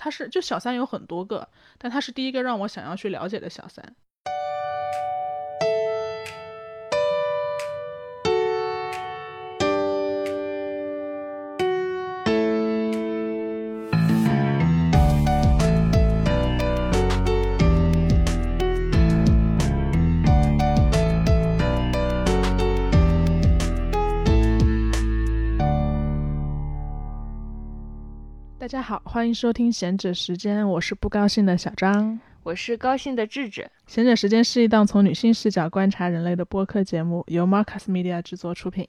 他是就小三有很多个，但他是第一个让我想要去了解的小三。家好，欢迎收听闲者时间，我是不高兴的小张，我是高兴的智智。闲者时间是一档从女性视角观察人类的播客节目，由 Marcus Media 制作出品。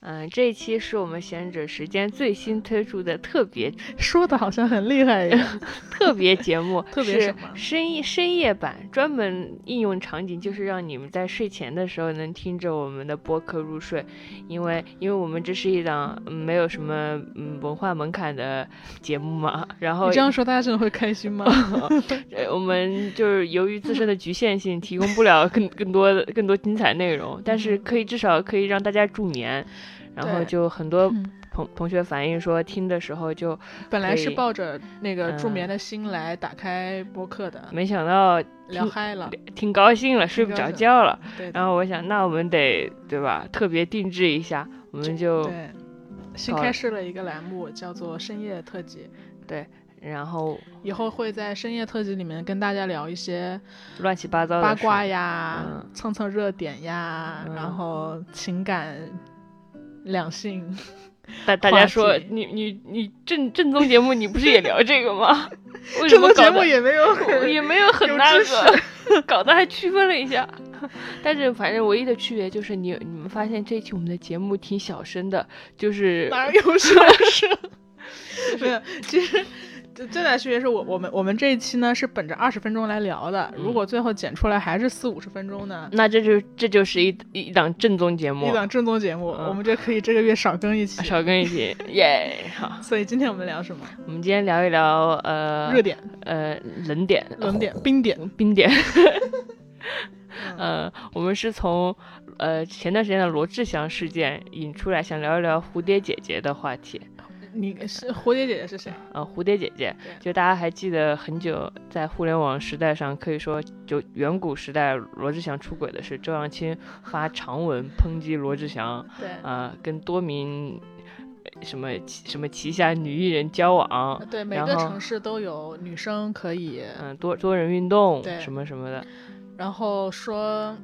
嗯，这一期是我们闲者时间最新推出的特别，说的好像很厉害一样。特别节目，特别什么？深夜深夜版，专门应用场景就是让你们在睡前的时候能听着我们的播客入睡。因为，因为我们这是一档没有什么嗯文化门槛的节目嘛。然后你这样说，大家真的会开心吗？我们就是由于自身的局限性，提供不了更更多的更多精彩内容，但是可以至少可以让大家助眠。然后就很多同同学反映说，听的时候就本来是抱着那个助眠的心来打开播客的，没想到聊嗨了，挺高兴了，睡不着觉了。然后我想，那我们得对吧，特别定制一下，我们就对新开设了一个栏目，叫做深夜特辑。对，然后以后会在深夜特辑里面跟大家聊一些乱七八糟的八卦呀，蹭蹭热点呀，然后情感。两性，大大家说你你你正正宗节目你不是也聊这个吗？为什么节目也没有 也没有很那个，搞得还区分了一下。但是反正唯一的区别就是你你们发现这一期我们的节目挺小声的，就是哪有小声？没有，其实。最大的区别是我我们我们这一期呢是本着二十分钟来聊的，如果最后剪出来还是四五十分钟呢，那这就这就是一一档正宗节目，一档正宗节目，我们就可以这个月少更一期，少更一期，耶！好，所以今天我们聊什么？我们今天聊一聊呃热点，呃冷点，冷点，冰点，冰点。呃，我们是从呃前段时间的罗志祥事件引出来，想聊一聊蝴蝶姐姐的话题。你 是蝴蝶姐姐是谁？呃，蝴蝶姐姐，就大家还记得很久在互联网时代上，可以说就远古时代，罗志祥出轨的是周扬青发长文抨击罗志祥，对，啊，跟多名什么什么旗下女艺人交往，对，每个城市都有女生可以，嗯，多多人运动，什么什么的，然后说。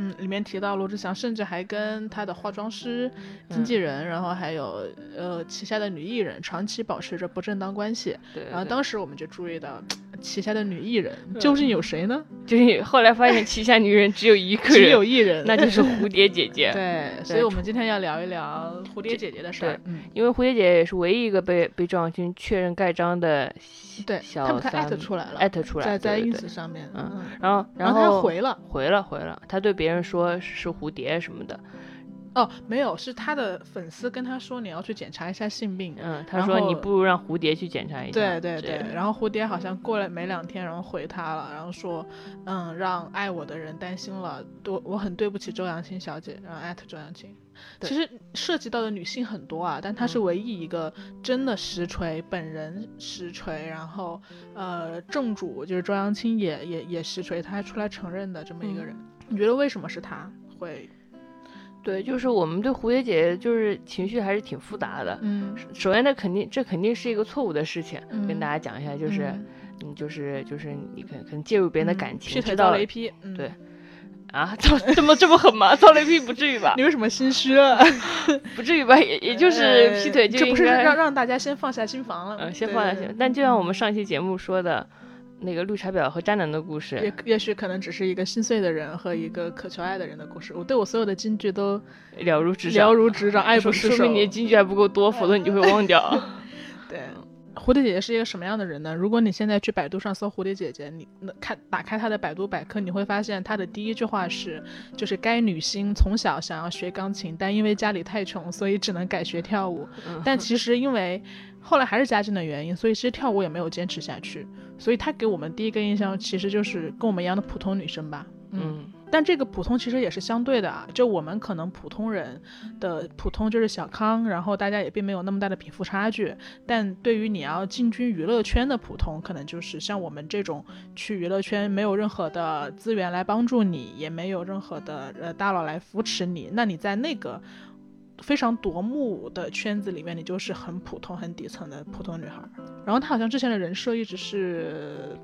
嗯，里面提到罗志祥，甚至还跟他的化妆师、经纪人，然后还有呃旗下的女艺人长期保持着不正当关系。对。然后当时我们就注意到，旗下的女艺人究竟有谁呢？就是后来发现旗下女人只有一个人，只有艺人，那就是蝴蝶姐姐。对。所以我们今天要聊一聊蝴蝶姐姐的事儿。嗯。因为蝴蝶姐姐也是唯一一个被被周扬青确认盖章的。对。他们艾特出来了。艾特出来。在在 ins 上面。嗯。然后然后他回了。回了回了，他对。别人说是蝴蝶什么的，哦，没有，是他的粉丝跟他说你要去检查一下性病。嗯，他说你不如让蝴蝶去检查一下。对对对，然后蝴蝶好像过了没两天，然后回他了，然后说，嗯，让爱我的人担心了，多我很对不起周扬青小姐，然后艾特周扬青。其实涉及到的女性很多啊，但她是唯一一个真的实锤，本人实锤，然后呃正主就是周扬青也也也实锤，她还出来承认的这么一个人。你觉得为什么是她会？对，就是我们对蝴蝶姐姐就是情绪还是挺复杂的。嗯，首先，这肯定这肯定是一个错误的事情，跟大家讲一下，就是嗯，就是就是你可可能介入别人的感情，知道了一批，对。啊，这么这么这么狠吗？遭雷劈不至于吧？你为什么心虚了？不至于吧？也也就是劈腿，这不是让让大家先放下心防了？嗯，先放下心。但就像我们上期节目说的。那个绿茶婊和渣男的故事，也也许可能只是一个心碎的人和一个渴求爱的人的故事。我对我所有的金句都了如指掌，了如指掌，爱不释手。说明你的金句还不够多，否则你就会忘掉。对，蝴蝶姐姐是一个什么样的人呢？如果你现在去百度上搜蝴蝶姐姐，你看打开她的百度百科，你会发现她的第一句话是，就是该女星从小想要学钢琴，但因为家里太穷，所以只能改学跳舞。但其实因为后来还是家境的原因，所以其实跳舞也没有坚持下去。所以她给我们第一个印象其实就是跟我们一样的普通女生吧。嗯，但这个普通其实也是相对的啊，就我们可能普通人的普通就是小康，然后大家也并没有那么大的贫富差距。但对于你要进军娱乐圈的普通，可能就是像我们这种去娱乐圈没有任何的资源来帮助你，也没有任何的呃大佬来扶持你，那你在那个非常夺目的圈子里面，你就是很普通、很底层的普通女孩。然后她好像之前的人设一直是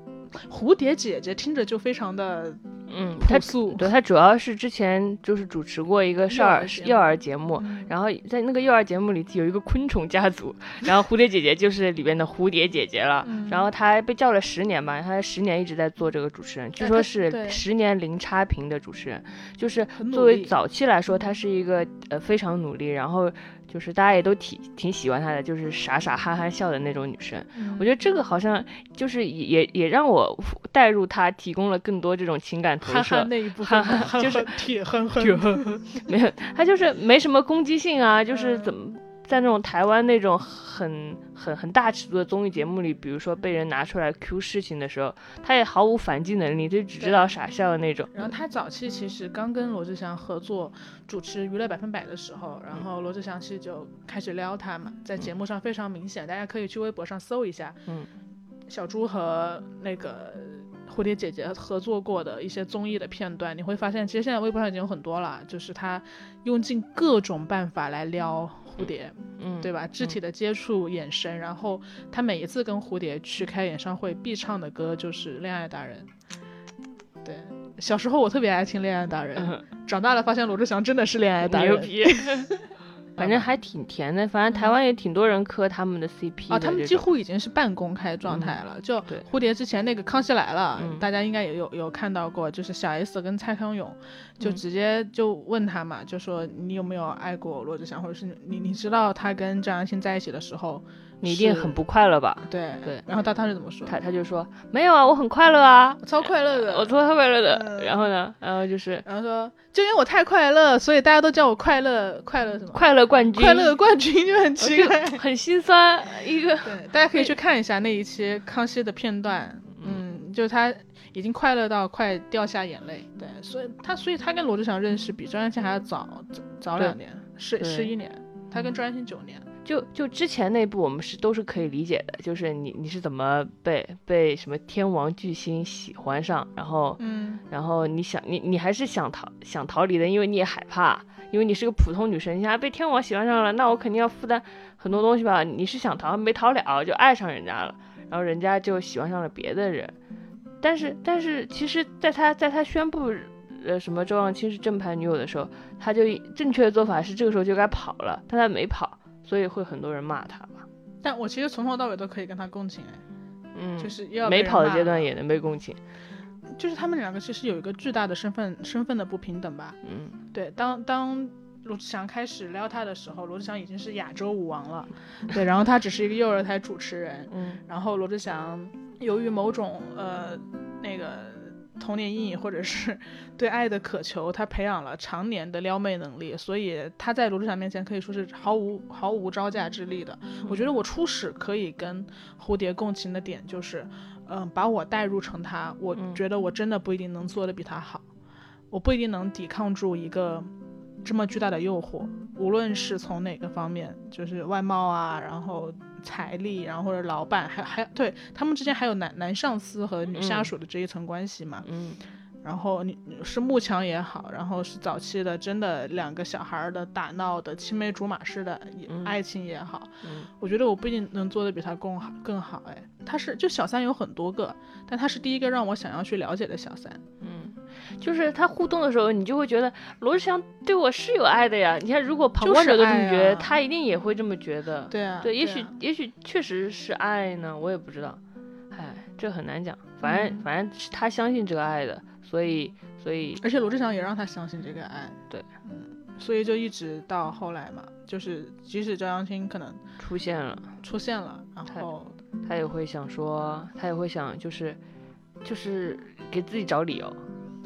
蝴蝶姐姐，听着就非常的。嗯，他素，对他主要是之前就是主持过一个少儿幼儿节目，然后在那个幼儿节目里有一个昆虫家族，然后蝴蝶姐姐就是里边的蝴蝶姐姐了，然后她被叫了十年吧，她十年一直在做这个主持人，据说是十年零差评的主持人，就是作为早期来说，她是一个呃非常努力，然后。就是大家也都挺挺喜欢她的，就是傻傻憨憨笑的那种女生。我觉得这个好像就是也也让我带入她，提供了更多这种情感投射。那一部分就是 铁憨憨，没有，她就是没什么攻击性啊，就是怎么。在那种台湾那种很很很大尺度的综艺节目里，比如说被人拿出来 Q 事情的时候，他也毫无反击能力，就只知道傻笑的那种。然后他早期其实刚跟罗志祥合作主持《娱乐百分百》的时候，然后罗志祥其实就开始撩他嘛，在节目上非常明显，大家可以去微博上搜一下，嗯，小猪和那个蝴蝶姐姐合作过的一些综艺的片段，你会发现，其实现在微博上已经有很多了，就是他用尽各种办法来撩。蝴蝶，嗯，对吧？肢体的接触、眼神，然后他每一次跟蝴蝶去开演唱会，必唱的歌就是《恋爱达人》。对，小时候我特别爱听《恋爱达人》，长大了发现罗志祥真的是恋爱达人。牛逼。反正还挺甜的，反正台湾也挺多人磕他们的 CP 啊，他们几乎已经是半公开状态了。就蝴蝶之前那个《康熙来了》，大家应该也有有看到过，就是小 S 跟蔡康永就直接就问他嘛，就说你有没有爱过罗志祥，或者是你你知道他跟张艺兴在一起的时候。你一定很不快乐吧？对对，然后他当时怎么说？他他就说没有啊，我很快乐啊，超快乐的，我超快乐的。然后呢，然后就是，然后说就因为我太快乐，所以大家都叫我快乐快乐什么？快乐冠军，快乐冠军就很奇怪，很心酸一个。对，大家可以去看一下那一期康熙的片段，嗯，就是他已经快乐到快掉下眼泪。对，所以他所以他跟罗志祥认识比张艺兴还要早早两年，十十一年，他跟张艺兴九年。就就之前那部我们是都是可以理解的，就是你你是怎么被被什么天王巨星喜欢上，然后嗯，然后你想你你还是想逃想逃离的，因为你也害怕，因为你是个普通女生，你还被天王喜欢上了，那我肯定要负担很多东西吧？你是想逃没逃了，就爱上人家了，然后人家就喜欢上了别的人，但是但是其实在他在他宣布呃什么周扬青是正牌女友的时候，他就正确的做法是这个时候就该跑了，但他没跑。所以会很多人骂他吧，但我其实从头到尾都可以跟他共情哎，嗯，就是要没跑的阶段也能被共情，就是他们两个其实有一个巨大的身份身份的不平等吧，嗯，对，当当罗志祥开始撩他的时候，罗志祥已经是亚洲舞王了，对，然后他只是一个幼儿台主持人，嗯，然后罗志祥由于某种呃那个。童年阴影或者是 对爱的渴求，他培养了常年的撩妹能力，所以他在罗志祥面前可以说是毫无毫无招架之力的。我觉得我初始可以跟蝴蝶共情的点就是，嗯，把我代入成他，我觉得我真的不一定能做的比他好，我不一定能抵抗住一个这么巨大的诱惑，无论是从哪个方面，就是外貌啊，然后。财力，然后或者老板，还还对他们之间还有男男上司和女下属的这一层关系嘛？嗯，然后你是幕墙也好，然后是早期的真的两个小孩的打闹的青梅竹马式的爱情也好，嗯我觉得我不一定能做的比他更好更好。哎，他是就小三有很多个，但他是第一个让我想要去了解的小三。嗯。就是他互动的时候，你就会觉得罗志祥对我是有爱的呀。你看，如果旁观者都这么觉得，他一定也会这么觉得。对啊，对，也许也许确实是爱呢，我也不知道。唉，这很难讲。反正反正是他相信这个爱的，所以所以，而且罗志祥也让他相信这个爱。对，嗯，所以就一直到后来嘛，就是即使张扬青可能出现了，出现了，然后他也会想说，他也会想，就是就是给自己找理由。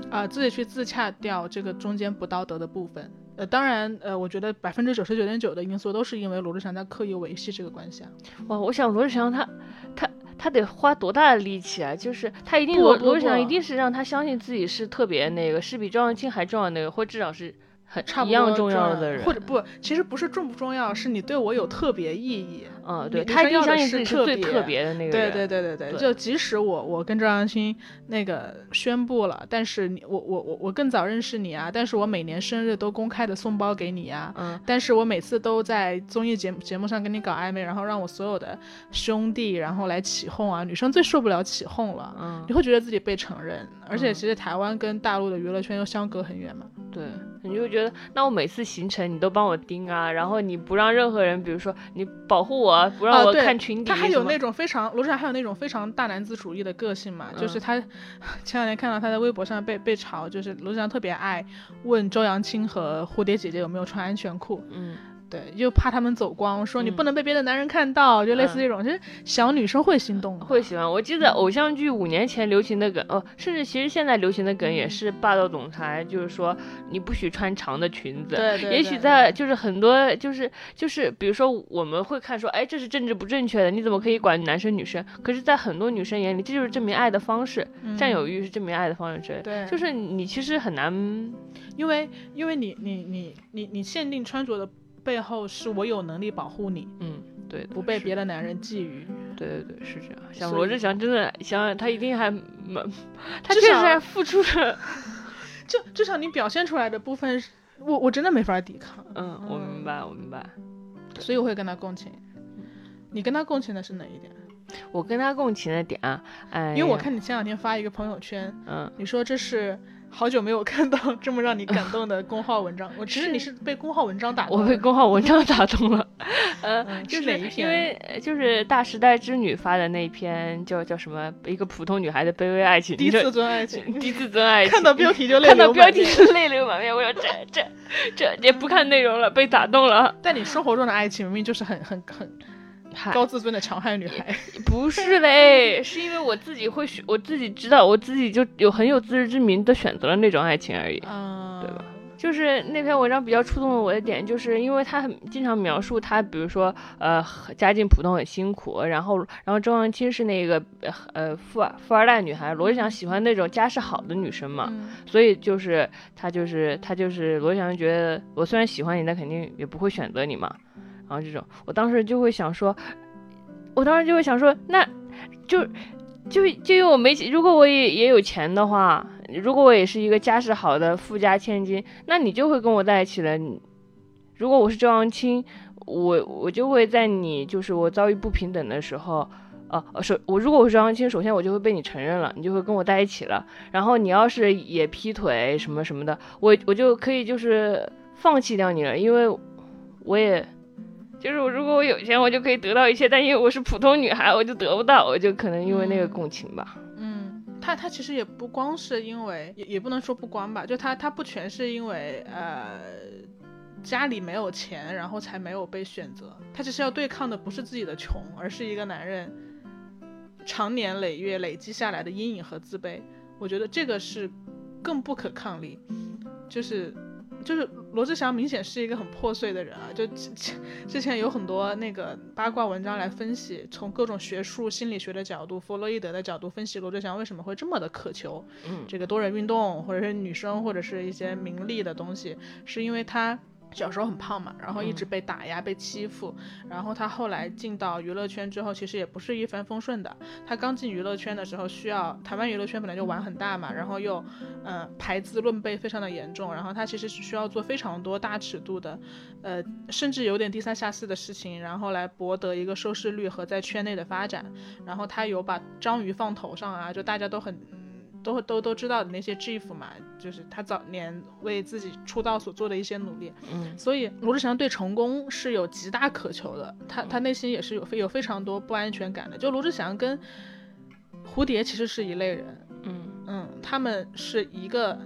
啊，自己去自洽掉这个中间不道德的部分。呃，当然，呃，我觉得百分之九十九点九的因素都是因为罗志祥在刻意维系这个关系啊。哇，我想罗志祥他他他得花多大的力气啊？就是他一定罗罗志祥一定是让他相信自己是特别那个，是比赵又青还重要那个，或至少是很差不多一样重要的人，或者不，其实不是重不重要，是你对我有特别意义。嗯，对女他要的是是特别最特别的那个对人。对对对对，对就即使我我跟赵扬新那个宣布了，但是你我我我我更早认识你啊，但是我每年生日都公开的送包给你啊、嗯，但是我每次都在综艺节目节目上跟你搞暧昧，然后让我所有的兄弟然后来起哄啊，女生最受不了起哄了，嗯你会觉得自己被承认，而且嗯其实台湾跟大陆的娱乐圈又相隔很远嘛。对，你就会觉得，那我每次行程你都帮我盯啊，然后你不让任何人，比如说你保护我，不让我看群底，他还有那种非常罗志祥还有那种非常大男子主义的个性嘛，就是嗯。他前两天看到他在微博上被被嘲，就是罗志祥特别爱问周扬青和蝴蝶姐姐有没有穿安全裤，嗯，对，就怕他们走光，说你嗯不能被别的男人看到，就类似这种，其实小女生会心动的，会喜欢。我记得偶像剧五年前流行的梗，哦，甚至其实现在流行的梗也是霸道总裁，就是说你不许穿长的裙子。对对，也许在就是很多就是就是比如说我们会看说，哎，这是政治不正确的，你怎么可以管男生女生？可是，在很多女生眼里，这就是证明爱的方式，占有嗯欲是证明爱的方式之类的。对，就是你其实很难，因为因为你你你你你限定穿着的背后是我有能力保护你，嗯，对，不被别的男人觊觎。对对对，是这样。像罗志祥真的，想想他一定还蛮，他确实还付出了。就至少你表现出来的部分，我我真的没法抵抗，嗯，我明白，我明白。所以我会跟他共情。你跟他共情的是哪一点？我跟他共情的点啊，哎，因为我看你前两天发一个朋友圈，嗯，你说这是好久没有看到这么让你感动的公号文章。我其实你是被公号文章打动。我被公号文章打动了，呃，嗯就是哪一篇因为呃就是大时代之女发的那篇叫叫什么一个普通女孩的卑微爱情，低这自尊爱情，低自尊爱情，看到标题就泪 看到标题流满面。是泪流满面，我说这这这也不看内容了，被打动了。但你生活中的爱情明明就是很很很嗨高自尊的强悍女孩。不是嘞，是因为我自己会选，我自己知道，我自己就有很有自知之明的选择了那种爱情而已。嗯，对吧？就是那篇文章比较触动了我的点，就是因为他很经常描述他，比如说呃家境普通很辛苦，然后然后周扬青是那个呃富二富二代女孩，罗志祥喜欢那种家世好的女生嘛，嗯所以就是他就是他就是罗志祥觉得我虽然喜欢你，但肯定也不会选择你嘛，然后这种我当时就会想说，我当时就会想说，那就就就因为我没钱，如果我也也有钱的话，如果我也是一个家世好的富家千金，那你就会跟我在一起了。如果我是周扬青，我我就会在你就是我遭遇不平等的时候。呃，呃首我如果我是周扬青，首先我就会被你承认了，你就会跟我在一起了。然后你要是也劈腿什么什么的，我我就可以就是放弃掉你了，因为我也就是我如果我有钱，我就可以得到一切，但因为我是普通女孩，我就得不到，我就可能因为那个嗯共情吧。嗯，他他其实也不光是因为，也也不能说不光吧，就他他不全是因为呃家里没有钱，然后才没有被选择。他其实要对抗的不是自己的穷，而是一个男人长年累月累积下来的阴影和自卑。我觉得这个是更不可抗力，就是。就是罗志祥明显是一个很破碎的人啊，就之前之前有很多那个八卦文章来分析，从各种学术心理学的角度，弗洛伊德的角度分析罗志祥为什么会这么的渴求嗯。这个多人运动，或者是女生，或者是一些名利的东西，是因为他小时候很胖嘛，然后一直被打压、被欺负，然后他后来进到娱乐圈之后，其实也不是一帆风顺的。他刚进娱乐圈的时候，需要台湾娱乐圈本来就玩很大嘛，然后又呃排资论辈非常的严重，然后他其实是需要做非常多大尺度的，呃甚至有点低三下四的事情，然后来博得一个收视率和在圈内的发展。然后他有把章鱼放头上啊，就大家都很。都都都知道的那些 GIF 嘛，就是他早年为自己出道所做的一些努力，嗯。所以罗志祥对成功是有极大渴求的，他他内心也是有非有非常多不安全感的。就罗志祥跟蝴蝶其实是一类人，嗯。嗯，他们是一个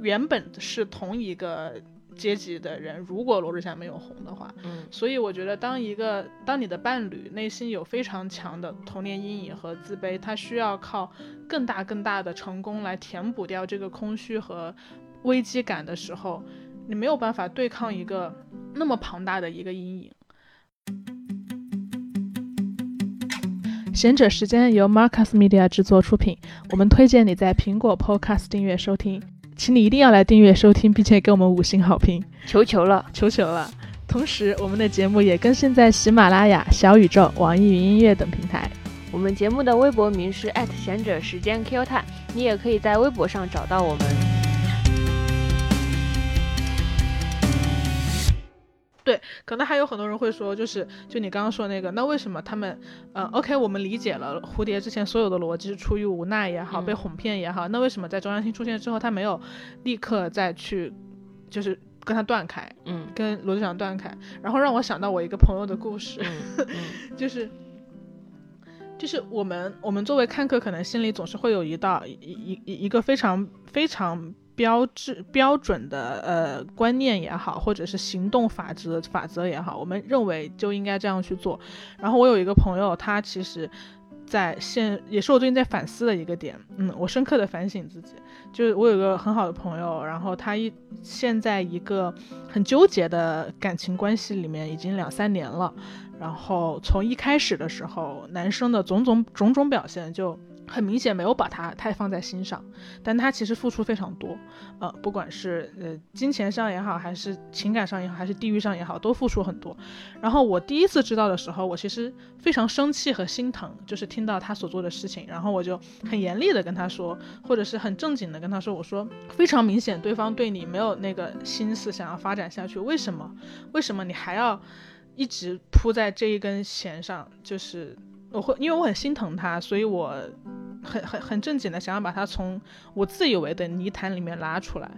原本是同一个阶级的人，如果罗志祥没有红的话，嗯所以我觉得，当一个当你的伴侣内心有非常强的童年阴影和自卑，他需要靠更大更大的成功来填补掉这个空虚和危机感的时候，你没有办法对抗一个那么庞大的一个阴影。贤者时间由 Marcus Media 制作出品，我们推荐你在苹果 Podcast 订阅收听，请你一定要来订阅收听，并且给我们五星好评，求求了，求求了。同时，我们的节目也更新在喜马拉雅、小宇宙、网易云音乐等平台。我们节目的微博名是贤者时间 Q Time，你也可以在微博上找到我们。对，可能还有很多人会说，就是就你刚刚说那个，那为什么他们，呃，OK，我们理解了蝴蝶之前所有的逻辑是出于无奈也好，被哄骗也好，那为什么在周扬青出现之后，他没有立刻再去，就是跟他断开，嗯，跟罗志祥断开，然后让我想到我一个朋友的故事，就是，就是我们我们作为看客，可能心里总是会有一道一一一一个非常非常。标志标准的呃观念也好，或者是行动法则法则也好，我们认为就应该这样去做。然后我有一个朋友，他其实，在现也是我最近在反思的一个点，嗯，我深刻的反省自己，就是我有个很好的朋友，然后他一现在一个很纠结的感情关系里面已经两三年了，然后从一开始的时候，男生的种种种种表现就。很明显没有把他太放在心上，但他其实付出非常多，呃，不管是呃金钱上也好，还是情感上也好，还是地域上也好，都付出很多。然后我第一次知道的时候，我其实非常生气和心疼，就是听到他所做的事情，然后我就很严厉的跟他说，或者是很正经的跟他说，我说非常明显对方对你没有那个心思想要发展下去，为什么？为什么你还要一直扑在这一根弦上？就是。我会，因为我很心疼他，所以我很很很正经的想要把他从我自以为的泥潭里面拉出来，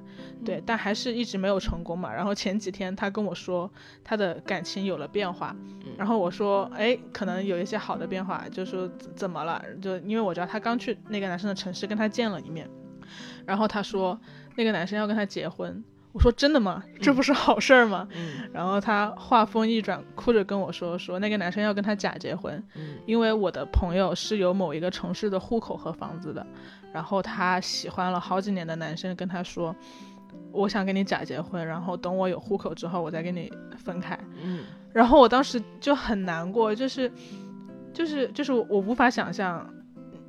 对，但还是一直没有成功嘛。然后前几天他跟我说他的感情有了变化，然后我说，哎，可能有一些好的变化，就说怎么了？就因为我知道他刚去那个男生的城市跟他见了一面，然后他说那个男生要跟他结婚。我说真的吗？这不是好事儿吗？嗯，然后他话锋一转，哭着跟我说说那个男生要跟他假结婚，嗯，因为我的朋友是有某一个城市的户口和房子的，然后他喜欢了好几年的男生跟他说，我想跟你假结婚，然后等我有户口之后我再跟你分开，嗯，然后我当时就很难过，就是就是就是我无法想象。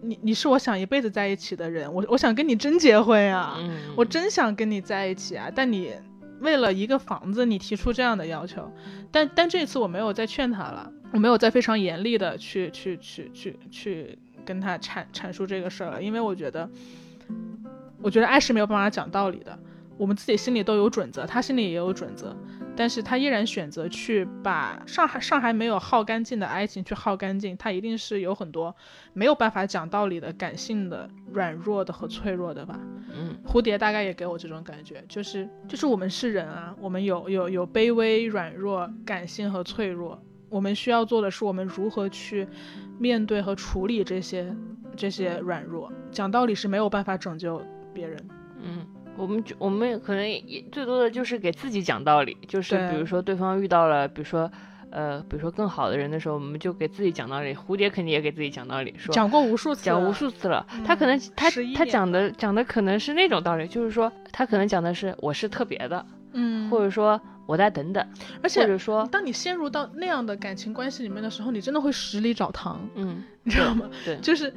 你你是我想一辈子在一起的人，我我想跟你真结婚呀，我真想跟你在一起啊！但你为了一个房子，你提出这样的要求，但但这次我没有再劝他了，我没有再非常严厉的去去去去去跟他阐阐述这个事儿了，因为我觉得，我觉得爱是没有办法讲道理的，我们自己心里都有准则，他心里也有准则。但是他依然选择去把上海上海没有耗干净的爱情去耗干净，他一定是有很多没有办法讲道理的感性的软弱的和脆弱的吧。嗯，蝴蝶大概也给我这种感觉，就是就是我们是人啊，我们有有有卑微、软弱、感性和脆弱，我们需要做的是我们如何去面对和处理这些这些软弱。讲道理是没有办法拯救。我们就我们可能也最多的就是给自己讲道理，就是比如说对方遇到了，比如说呃，比如说更好的人的时候，我们就给自己讲道理。蝴蝶肯定也给自己讲道理，说讲过无数次，讲无数次了。他可能他他讲的讲的可能是那种道理，就是说他可能讲的是我是特别的，嗯，或者说我再等等，而且或者说当你陷入到那样的感情关系里面的时候，你真的会十里找糖，嗯，你知道吗？对，就是。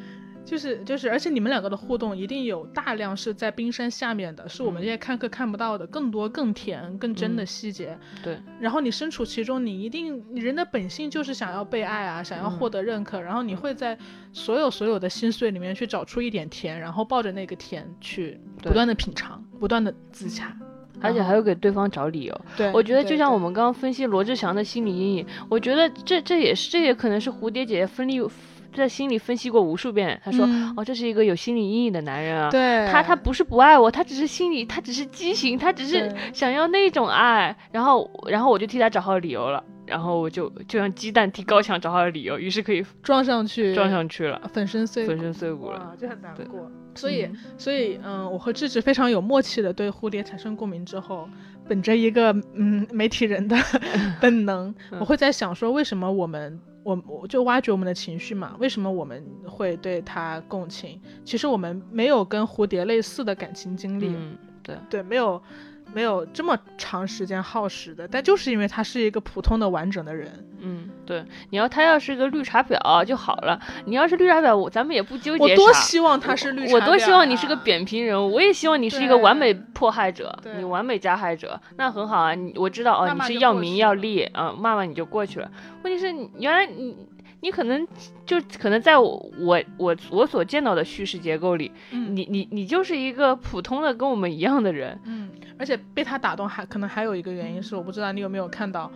就是就是，而且你们两个的互动一定有大量是在冰山下面的，是我们这些看客看不到的，更多、更甜、更真的细节。对。然后你身处其中，你一定，人的本性就是想要被爱啊，想要获得认可。然后你会在所有所有的心碎里面去找出一点甜，然后抱着那个甜去不断的品尝，不断的自洽，而且还有给对方找理由。对。我觉得就像我们刚刚分析罗志祥的心理阴影，我觉得这这也是这也可能是蝴蝶姐姐分离。在心里分析过无数遍，他说：“哦，这是一个有心理阴影的男人啊。对，他他不是不爱我，他只是心里，他只是畸形，他只是想要那种爱。然后，然后我就替他找好理由了。然后我就就像鸡蛋替高墙找好了理由，于是可以撞上去，撞上去了，粉身碎粉身碎骨了，就很难过。所以，所以，嗯，我和智智非常有默契的对蝴蝶产生共鸣之后，本着一个嗯媒体人的 本能，我会在想说，为什么我们。我我就挖掘我们的情绪嘛，为什么我们会对他共情？其实我们没有跟蝴蝶类似的感情经历，嗯对对，没有没有这么长时间耗时的，但就是因为他是一个普通的完整的人。嗯，对，你要他要是个绿茶婊就好了。你要是绿茶婊，我咱们也不纠结。我多希望他是绿茶婊。我多希望你是个扁平人物，我也希望你是一个完美迫害者，你完美加害者，那很好啊。你我知道哦，你是要名要利啊，骂骂你就过去了。问题是，原来你。你可能就可能在我我我我所见到的叙事结构里，你你你就是一个普通的跟我们一样的人，嗯，而且被他打动还可能还有一个原因是我不知道你有没有看到，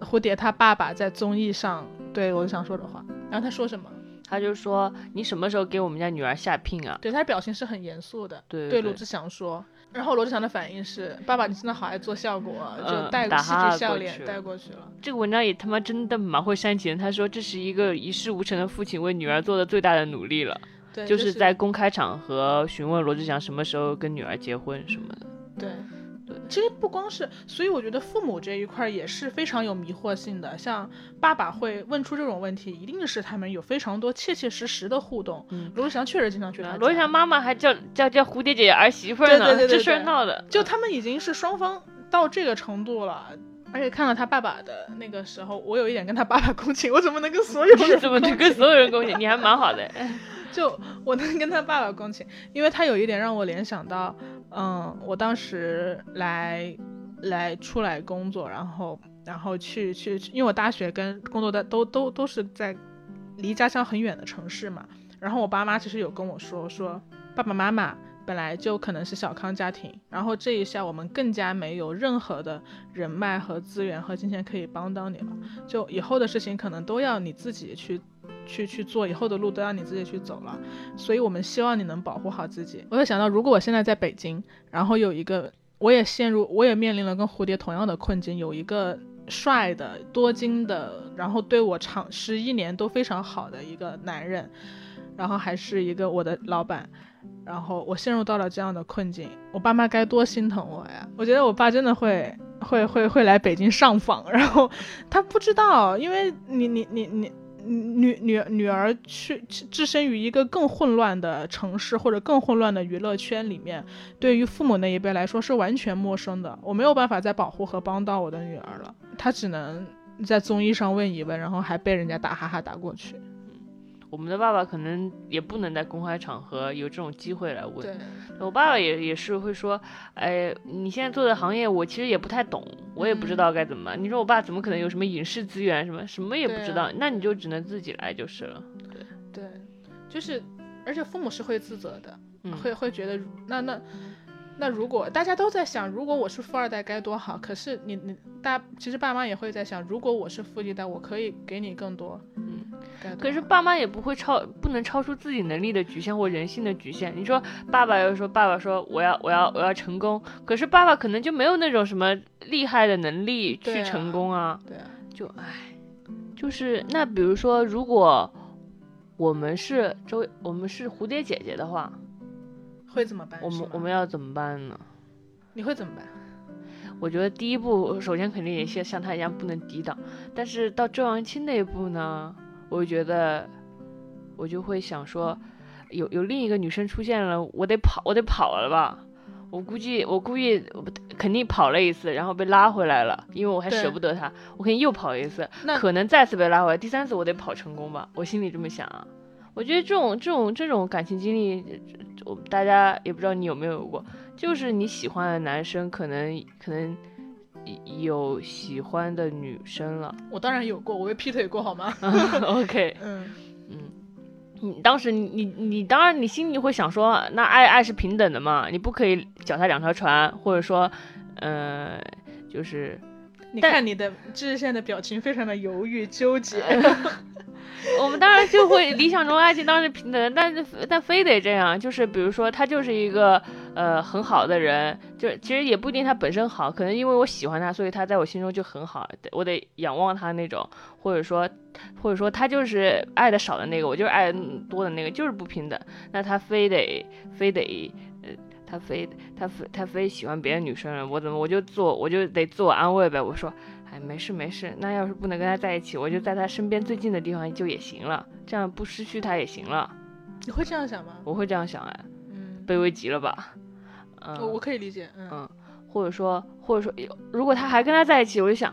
蝴蝶他爸爸在综艺上对我想说的话，然后他说什么？他就说你什么时候给我们家女儿下聘啊？对他表情是很严肃的，对对罗志祥说。然后罗志祥的反应是：“爸爸，你真的好爱做效果，就带个戏剧笑脸带过去了。”这个文章也他妈真的蛮会煽情。他说这是一个一事无成的父亲为女儿做的最大的努力了，就是在公开场合询问罗志祥什么时候跟女儿结婚什么的。对。其实不光是，所以我觉得父母这一块也是非常有迷惑性的。像爸爸会问出这种问题，一定是他们有非常多切切实实的互动。嗯，罗志祥确实经常去他罗志祥妈妈还叫叫叫蝴蝶姐姐儿媳妇呢，这事儿闹的。就他们已经是双方到这个程度了，而且看到他爸爸的那个时候，我有一点跟他爸爸共情。我怎么能跟所有人 怎么能跟 所有人共情？你还蛮好的。就我能跟他爸爸共情，因为他有一点让我联想到。嗯，我当时来来出来工作，然后然后去去，因为我大学跟工作的都都都是在离家乡很远的城市嘛。然后我爸妈其实有跟我说说，爸爸妈妈本来就可能是小康家庭，然后这一下我们更加没有任何的人脉和资源和金钱可以帮到你了，就以后的事情可能都要你自己去。去去做以后的路都要你自己去走了，所以我们希望你能保护好自己。我就想到，如果我现在在北京，然后有一个，我也陷入，我也面临了跟蝴蝶同样的困境，有一个帅的、多金的，然后对我长十一年都非常好的一个男人，然后还是一个我的老板，然后我陷入到了这样的困境，我爸妈该多心疼我呀！我觉得我爸真的会会会会来北京上访，然后他不知道，因为你你你你。女女女儿去置身于一个更混乱的城市或者更混乱的娱乐圈里面，对于父母那一辈来说是完全陌生的。我没有办法再保护和帮到我的女儿了，她只能在综艺上问一问，然后还被人家打哈哈打过去。我们的爸爸可能也不能在公开场合有这种机会来问。我爸爸也也是会说，哎，你现在做的行业我其实也不太懂，我也不知道该怎么。你说我爸怎么可能有什么影视资源什么什么也不知道？那你就只能自己来就是了。对对，就是，而且父母是会自责的，会会觉得那那。那如果大家都在想，如果我是富二代该多好？可是你你大其实爸妈也会在想，如果我是富一代，我可以给你更多。嗯，可是爸妈也不会超，不能超出自己能力的局限或人性的局限。你说爸爸又说爸爸说我要我要我要成功，可是爸爸可能就没有那种什么厉害的能力去成功啊。对啊，就唉，就是那比如说，如果我们是周我们是蝴蝶姐姐的话。会怎么办？我们我们要怎么办呢？你会怎么办？我觉得第一步，首先肯定也是像他一样不能抵挡。但是到周扬青那一步呢，我觉得我就会想说，有有另一个女生出现了，我得跑，我得跑了吧？我估计我估计肯定跑了一次，然后被拉回来了，因为我还舍不得他，我肯定又跑一次，可能再次被拉回来，第三次我得跑成功吧？我心里这么想啊。我觉得这种这种这种感情经历，我大家也不知道你有没有过，就是你喜欢的男生可能可能有喜欢的女生了。我当然有过，我被劈腿过，好吗？OK，嗯嗯，你当时你你你当然你心里会想说，那爱爱是平等的嘛，你不可以脚踏两条船，或者说，呃，就是，你看你的知县的表情非常的犹豫纠结。我们当然就会理想中爱情当然是平等的，但是但非得这样，就是比如说他就是一个呃很好的人，就其实也不一定他本身好，可能因为我喜欢他，所以他在我心中就很好，我得仰望他那种，或者说或者说他就是爱的少的那个，我就是爱多的那个，就是不平等，那他非得非得呃他非他非他非喜欢别的女生，我怎么我就做我我就得自我安慰呗，我说。哎，没事没事，那要是不能跟他在一起，我就在他身边最近的地方就也行了，这样不失去他也行了。你会这样想吗？我会这样想哎，嗯，卑微极了吧？嗯，我我可以理解，嗯，或者说或者说，如果他还跟他在一起，我就想，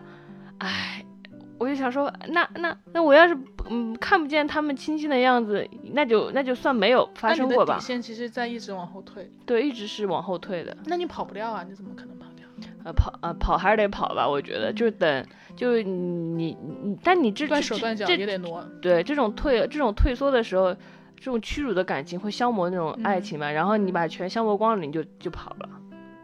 哎，我就想说，那那那我要是嗯看不见他们亲亲的样子，那就那就算没有发生过吧。底线其实在一直往后退。对，一直是往后退的。那你跑不掉啊？你怎么可能跑掉？呃，跑呃跑还是得跑吧，我觉得，就是等就你你，但你这断手断脚也得挪。对，这种退这种退缩的时候。这种屈辱的感情会消磨那种爱情嘛？然后你把全消磨光了，你就就跑了。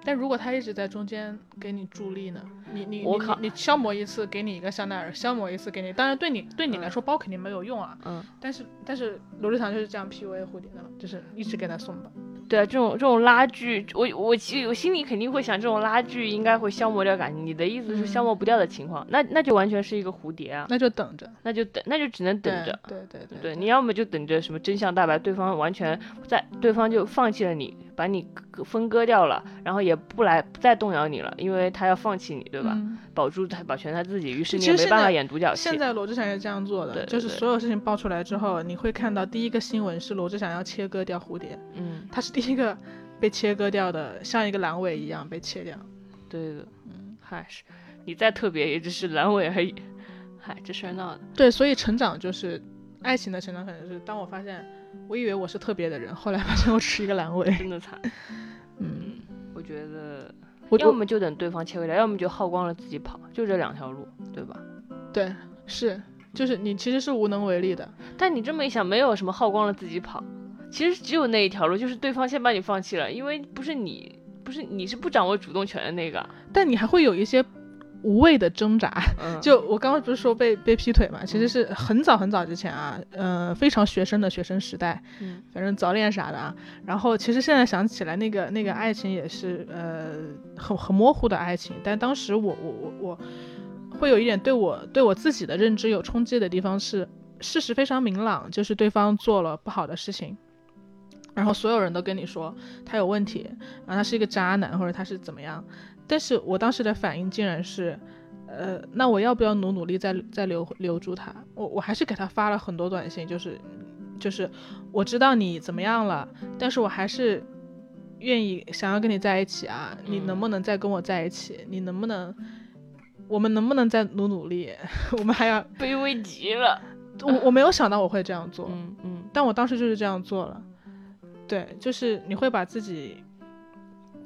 但如果他一直在中间给你助力呢？你你我靠，你消磨一次给你一个香奈儿，消磨一次给你，当然对你对你来说包肯定没有用啊。嗯。但是但是罗志祥就是这样 PUA 蝴蝶的，就是一直给他送吧。对啊，这种这种拉锯，我我其实我心里肯定会想，这种拉锯应该会消磨掉感情。你的意思是消磨不掉的情况，那那就完全是一个蝴蝶啊。那就等着，那就等，那就只能等着。对对对对，你要么就等着什么真相大白，对方完全在，对方就放弃了你，把你分割掉了，然后也不来不再动摇你了，因为他要放弃你，对吧？保住他保全他自己，于是你也没办法演独角戏。现在罗志祥也这样做的，就是所有事情爆出来之后，你会看到第一个新闻是罗志祥要切割掉蝴蝶，嗯，他是第一个。被切割掉的，像一个阑尾一样被切掉。对的，嗯，嗨，是，你再特别也只是阑尾而已。嗨，这事儿闹的。对，所以成长就是爱情的成长，可能是当我发现，我以为我是特别的人，后来发现我只是一个阑尾，真的惨。嗯，我觉得，要么就等对方切回来，要么就耗光了自己跑，就这两条路，对吧？对，是，就是你其实是无能为力的。但你这么一想，没有什么耗光了自己跑。其实只有那一条路，就是对方先把你放弃了，因为不是你，不是你是不掌握主动权的那个，但你还会有一些无谓的挣扎。就我刚刚不是说被被劈腿嘛，其实是很早很早之前啊，呃，非常学生的学生时代，嗯，反正早恋啥的啊。然后其实现在想起来，那个那个爱情也是呃很很模糊的爱情，但当时我我我我会有一点对我对我自己的认知有冲击的地方是，事实非常明朗，就是对方做了不好的事情。然后所有人都跟你说他有问题，然后他是一个渣男或者他是怎么样，但是我当时的反应竟然是，呃，那我要不要努努力再再留留住他？我我还是给他发了很多短信，就是就是我知道你怎么样了，但是我还是愿意想要跟你在一起啊，你能不能再跟我在一起？你能不能，我们能不能再努努力？我们还要卑微极了，我我没有想到我会这样做，嗯嗯，但我当时就是这样做了。对，就是你会把自己，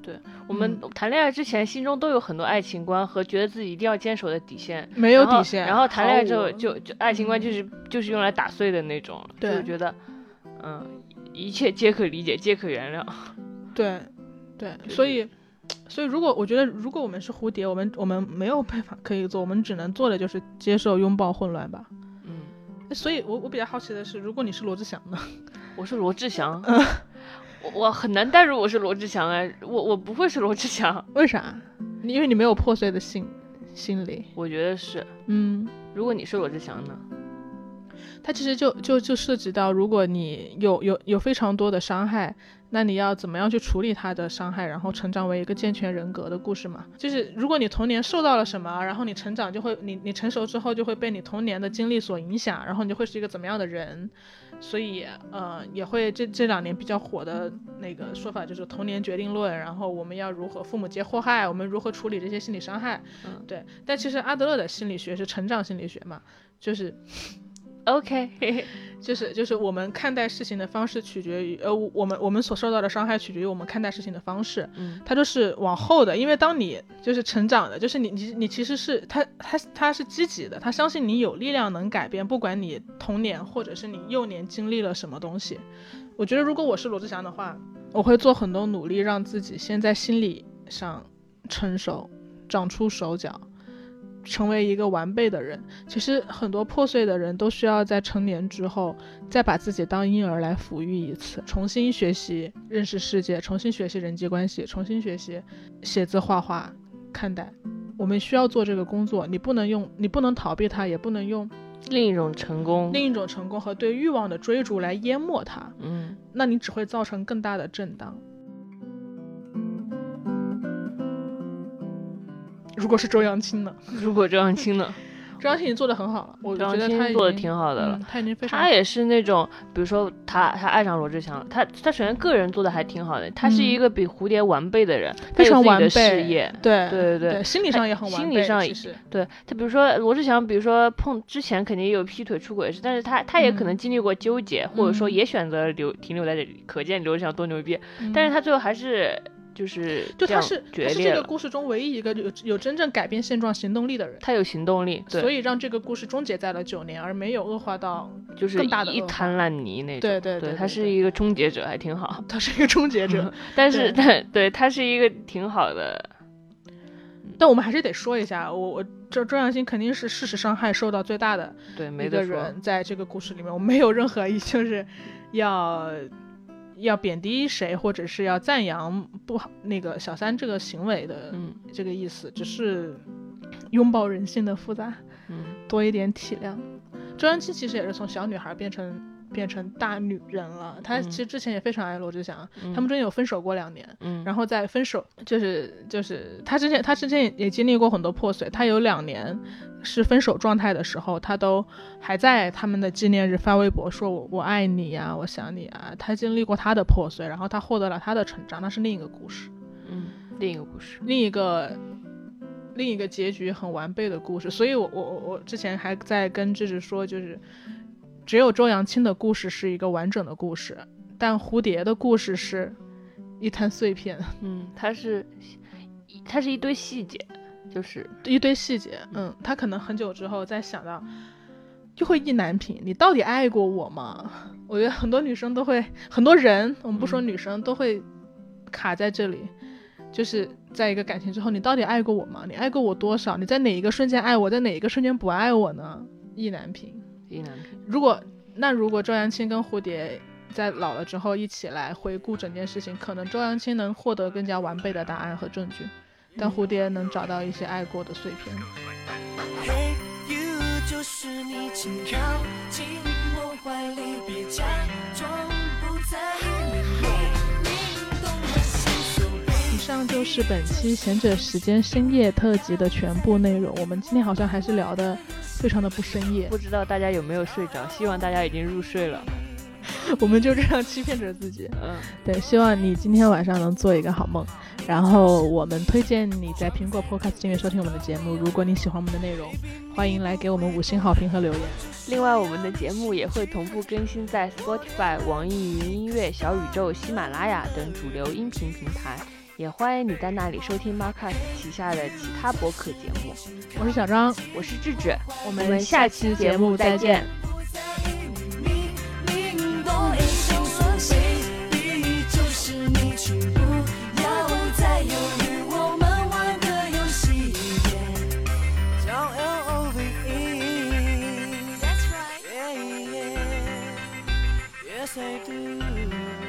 对我们谈恋爱之前，心中都有很多爱情观和觉得自己一定要坚守的底线，没有底线。然后谈恋爱之后，就就爱情观就是就是用来打碎的那种，就觉得，嗯，一切皆可理解，皆可原谅。对，对，所以，所以如果我觉得，如果我们是蝴蝶，我们我们没有办法可以做，我们只能做的就是接受拥抱混乱吧。嗯，所以我我比较好奇的是，如果你是罗志祥呢？我是罗志祥，我我很难代入我是罗志祥哎，我我不会是罗志祥，为啥？因为你没有破碎的心心理，我觉得是，嗯，如果你是罗志祥呢？他其实就就就涉及到，如果你有有有非常多的伤害。那你要怎么样去处理他的伤害，然后成长为一个健全人格的故事嘛？就是如果你童年受到了什么，然后你成长就会，你你成熟之后就会被你童年的经历所影响，然后你就会是一个怎么样的人？所以呃，也会这这两年比较火的那个说法就是童年决定论，然后我们要如何父母皆祸害，我们如何处理这些心理伤害？嗯，对。但其实阿德勒的心理学是成长心理学嘛，就是。OK，就是就是我们看待事情的方式取决于，呃，我们我们所受到的伤害取决于我们看待事情的方式。嗯，它就是往后的，因为当你就是成长的，就是你你你其实是他他他是积极的，他相信你有力量能改变，不管你童年或者是你幼年经历了什么东西。我觉得如果我是罗志祥的话，我会做很多努力，让自己先在心理上成熟，长出手脚。成为一个完备的人，其实很多破碎的人都需要在成年之后，再把自己当婴儿来抚育一次，重新学习认识世界，重新学习人际关系，重新学习写字画画看待。我们需要做这个工作，你不能用，你不能逃避它，也不能用另一种成功，另一种成功和对欲望的追逐来淹没它。嗯，那你只会造成更大的震荡。如果是周扬青呢？如果周扬青呢？周扬青已经做的很好了，我觉得他做的挺好的了。他已经非常，他也是那种，比如说他他爱上罗志祥，他他首先个人做的还挺好的，他是一个比蝴蝶完备的人，非常完备。事业，对对对对，心理上也很完备。心理上也，对他比如说罗志祥，比如说碰之前肯定也有劈腿出轨事，但是他他也可能经历过纠结，或者说也选择留停留在这里，可见罗志祥多牛逼。但是他最后还是。就是就他是他是这个故事中唯一一个有有真正改变现状行动力的人，他有行动力，所以让这个故事终结在了九年，而没有恶化到就是更大的一滩烂泥那种。对对对，他是一个终结者，还挺好。他是一个终结者，但是对对，他是一个挺好的。但我们还是得说一下，我我周周扬青肯定是事实伤害受到最大的对一个人，在这个故事里面，我没有任何意就是要。要贬低谁，或者是要赞扬不好那个小三这个行为的，这个意思，只是拥抱人性的复杂，嗯，多一点体谅。周扬青其实也是从小女孩变成变成大女人了。她其实之前也非常爱罗志祥，他们中间有分手过两年，嗯，然后在分手就是就是她之前她之前也经历过很多破碎，她有两年。是分手状态的时候，他都还在他们的纪念日发微博说“我我爱你呀，我想你啊”。他经历过他的破碎，然后他获得了他的成长，那是另一个故事。嗯，另一个故事，另一个另一个结局很完备的故事。所以，我我我我之前还在跟智智说，就是只有周扬青的故事是一个完整的故事，但蝴蝶的故事是一滩碎片。嗯，它是它是一堆细节。就是一堆细节，嗯，他可能很久之后再想到，就会意难平。你到底爱过我吗？我觉得很多女生都会，很多人，我们不说女生，都会卡在这里，就是在一个感情之后，你到底爱过我吗？你爱过我多少？你在哪一个瞬间爱我，在哪一个瞬间不爱我呢？意难平，意难平。如果那如果周扬青跟蝴蝶在老了之后一起来回顾整件事情，可能周扬青能获得更加完备的答案和证据。但蝴蝶能找到一些爱过的碎片。以上就是本期贤者时间深夜特辑的全部内容。我们今天好像还是聊的非常的不深夜，不知道大家有没有睡着？希望大家已经入睡了。我们就这样欺骗着自己。嗯，对，希望你今天晚上能做一个好梦。然后我们推荐你在苹果 Podcast 订阅收听我们的节目。如果你喜欢我们的内容，欢迎来给我们五星好评和留言。另外，我们的节目也会同步更新在 Spotify、网易云音乐、小宇宙、喜马拉雅等主流音频平台，也欢迎你在那里收听 Marcus 旗下的其他播客节目。我是小张，我是智智，我们下期节目再见。I do.